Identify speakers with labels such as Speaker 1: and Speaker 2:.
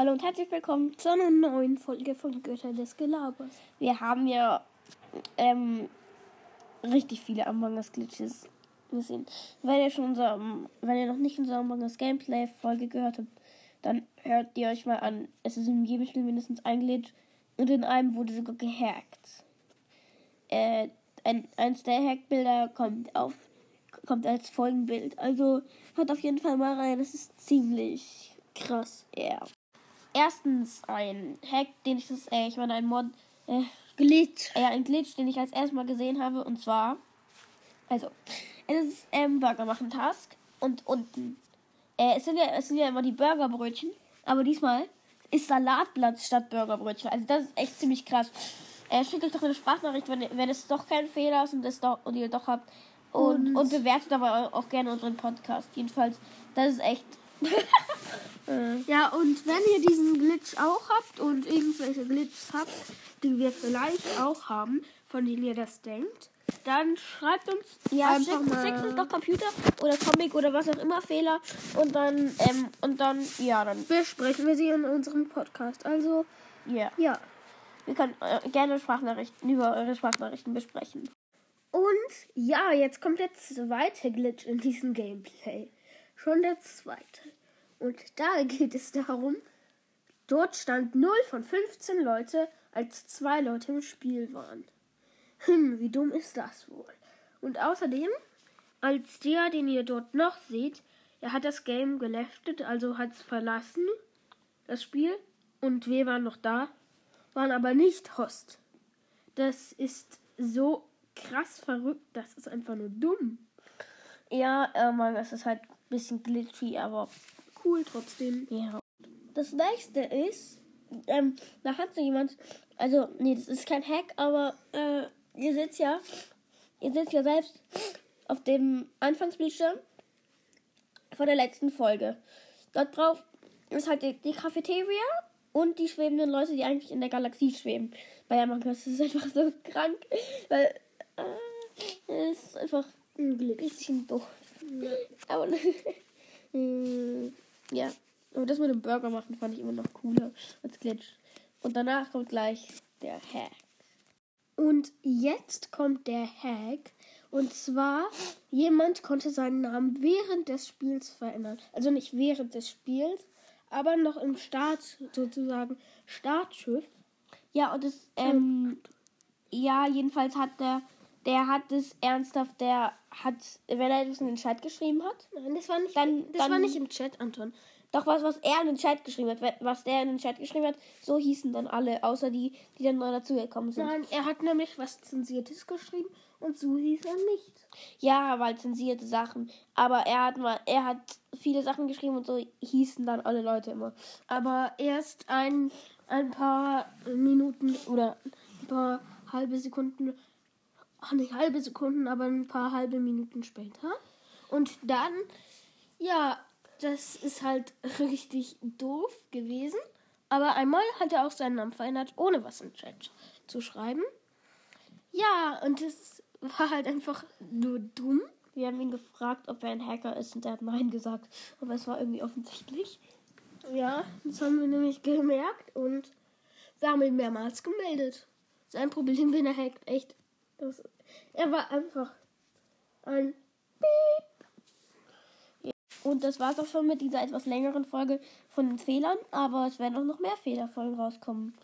Speaker 1: Hallo und herzlich willkommen
Speaker 2: zu einer neuen Folge von Götter des Gelabers.
Speaker 1: Wir haben ja ähm, richtig viele Among Us Glitches gesehen. Wenn ihr schon unser, wenn ihr noch nicht unsere Among Us Gameplay Folge gehört habt, dann hört ihr euch mal an. Es ist in jedem Spiel mindestens ein Glitch und in einem wurde sogar gehackt. Äh, ein, eins der Hackbilder kommt auf kommt als Folgenbild. Also hört auf jeden Fall mal rein. Das ist ziemlich krass. Ja. Yeah. Erstens ein Hack, den ich das, äh, ich meine ein Mod, äh, Glitch. Ja, ein Glitch, den ich als erstes Mal gesehen habe. Und zwar, also, es ist ähm, Burger machen Task und unten. Äh, es sind ja, es sind ja immer die Burgerbrötchen, aber diesmal ist Salatblatt statt Burgerbrötchen. Also das ist echt ziemlich krass. Äh, schickt euch doch eine Sprachnachricht, wenn, wenn es doch kein Fehler ist und, es doch, und ihr doch habt. Und, und, und bewertet aber auch gerne unseren Podcast. Jedenfalls, das ist echt.
Speaker 2: ja, und wenn ihr diesen Glitch auch habt und irgendwelche Glitches habt, die wir vielleicht auch haben, von denen ihr das denkt, dann schreibt uns
Speaker 1: ja, einfach schickt, mal. Schickt uns doch Computer oder Comic oder was auch immer Fehler und dann ähm, und dann ja dann
Speaker 2: besprechen wir sie in unserem Podcast. Also
Speaker 1: yeah. ja, wir können äh, gerne Sprachnachrichten über eure Sprachnachrichten besprechen.
Speaker 2: Und ja, jetzt kommt der zweite Glitch in diesem Gameplay. Schon der zweite. Und da geht es darum, dort stand 0 von 15 Leute, als zwei Leute im Spiel waren. Hm, wie dumm ist das wohl? Und außerdem, als der, den ihr dort noch seht, er hat das Game geleftet, also hat es verlassen, das Spiel, und wir waren noch da, waren aber nicht Host. Das ist so krass verrückt. Das ist einfach nur dumm.
Speaker 1: Ja, äh, man, es ist halt ein bisschen glitchy, aber
Speaker 2: cool trotzdem.
Speaker 1: Ja. Das nächste ist, ähm, da hat so jemand, also, nee, das ist kein Hack, aber äh, ihr seht ja, ihr seht ja selbst auf dem Anfangsbildschirm von der letzten Folge. Dort drauf ist halt die, die Cafeteria und die schwebenden Leute, die eigentlich in der Galaxie schweben. Bei Among Us ist einfach so krank, weil äh, ist einfach ein bisschen doof. Ja. Aber äh, ja. Aber das mit dem Burger machen fand ich immer noch cooler als Glitch. Und danach kommt gleich der Hack.
Speaker 2: Und jetzt kommt der Hack. Und zwar, jemand konnte seinen Namen während des Spiels verändern. Also nicht während des Spiels, aber noch im Start, sozusagen, Startschiff.
Speaker 1: Ja, und das, ähm, ja, jedenfalls hat der der hat es ernsthaft, der hat, wenn er das in den Chat geschrieben hat.
Speaker 2: Nein, das war nicht, dann, das dann, war nicht im Chat, Anton.
Speaker 1: Doch was, was er in den Chat geschrieben hat, was der in den Chat geschrieben hat, so hießen dann alle, außer die, die dann neu dazugekommen sind.
Speaker 2: Nein, er hat nämlich was Zensiertes geschrieben und so hieß er nicht.
Speaker 1: Ja, weil zensierte Sachen. Aber er hat mal, er hat viele Sachen geschrieben und so hießen dann alle Leute immer.
Speaker 2: Aber erst ein, ein paar Minuten oder ein paar halbe Sekunden ach, nicht halbe Sekunden, aber ein paar halbe Minuten später. Und dann, ja, das ist halt richtig doof gewesen. Aber einmal hat er auch seinen Namen verändert, ohne was im Chat zu schreiben. Ja, und es war halt einfach nur dumm.
Speaker 1: Wir haben ihn gefragt, ob er ein Hacker ist und er hat Nein gesagt. Aber es war irgendwie offensichtlich.
Speaker 2: Ja, das haben wir nämlich gemerkt und wir haben ihn mehrmals gemeldet. Sein Problem, wenn er hackt, echt das, er war einfach ein Piep.
Speaker 1: Und das war es auch schon mit dieser etwas längeren Folge von den Fehlern, aber es werden auch noch mehr Fehlerfolgen rauskommen.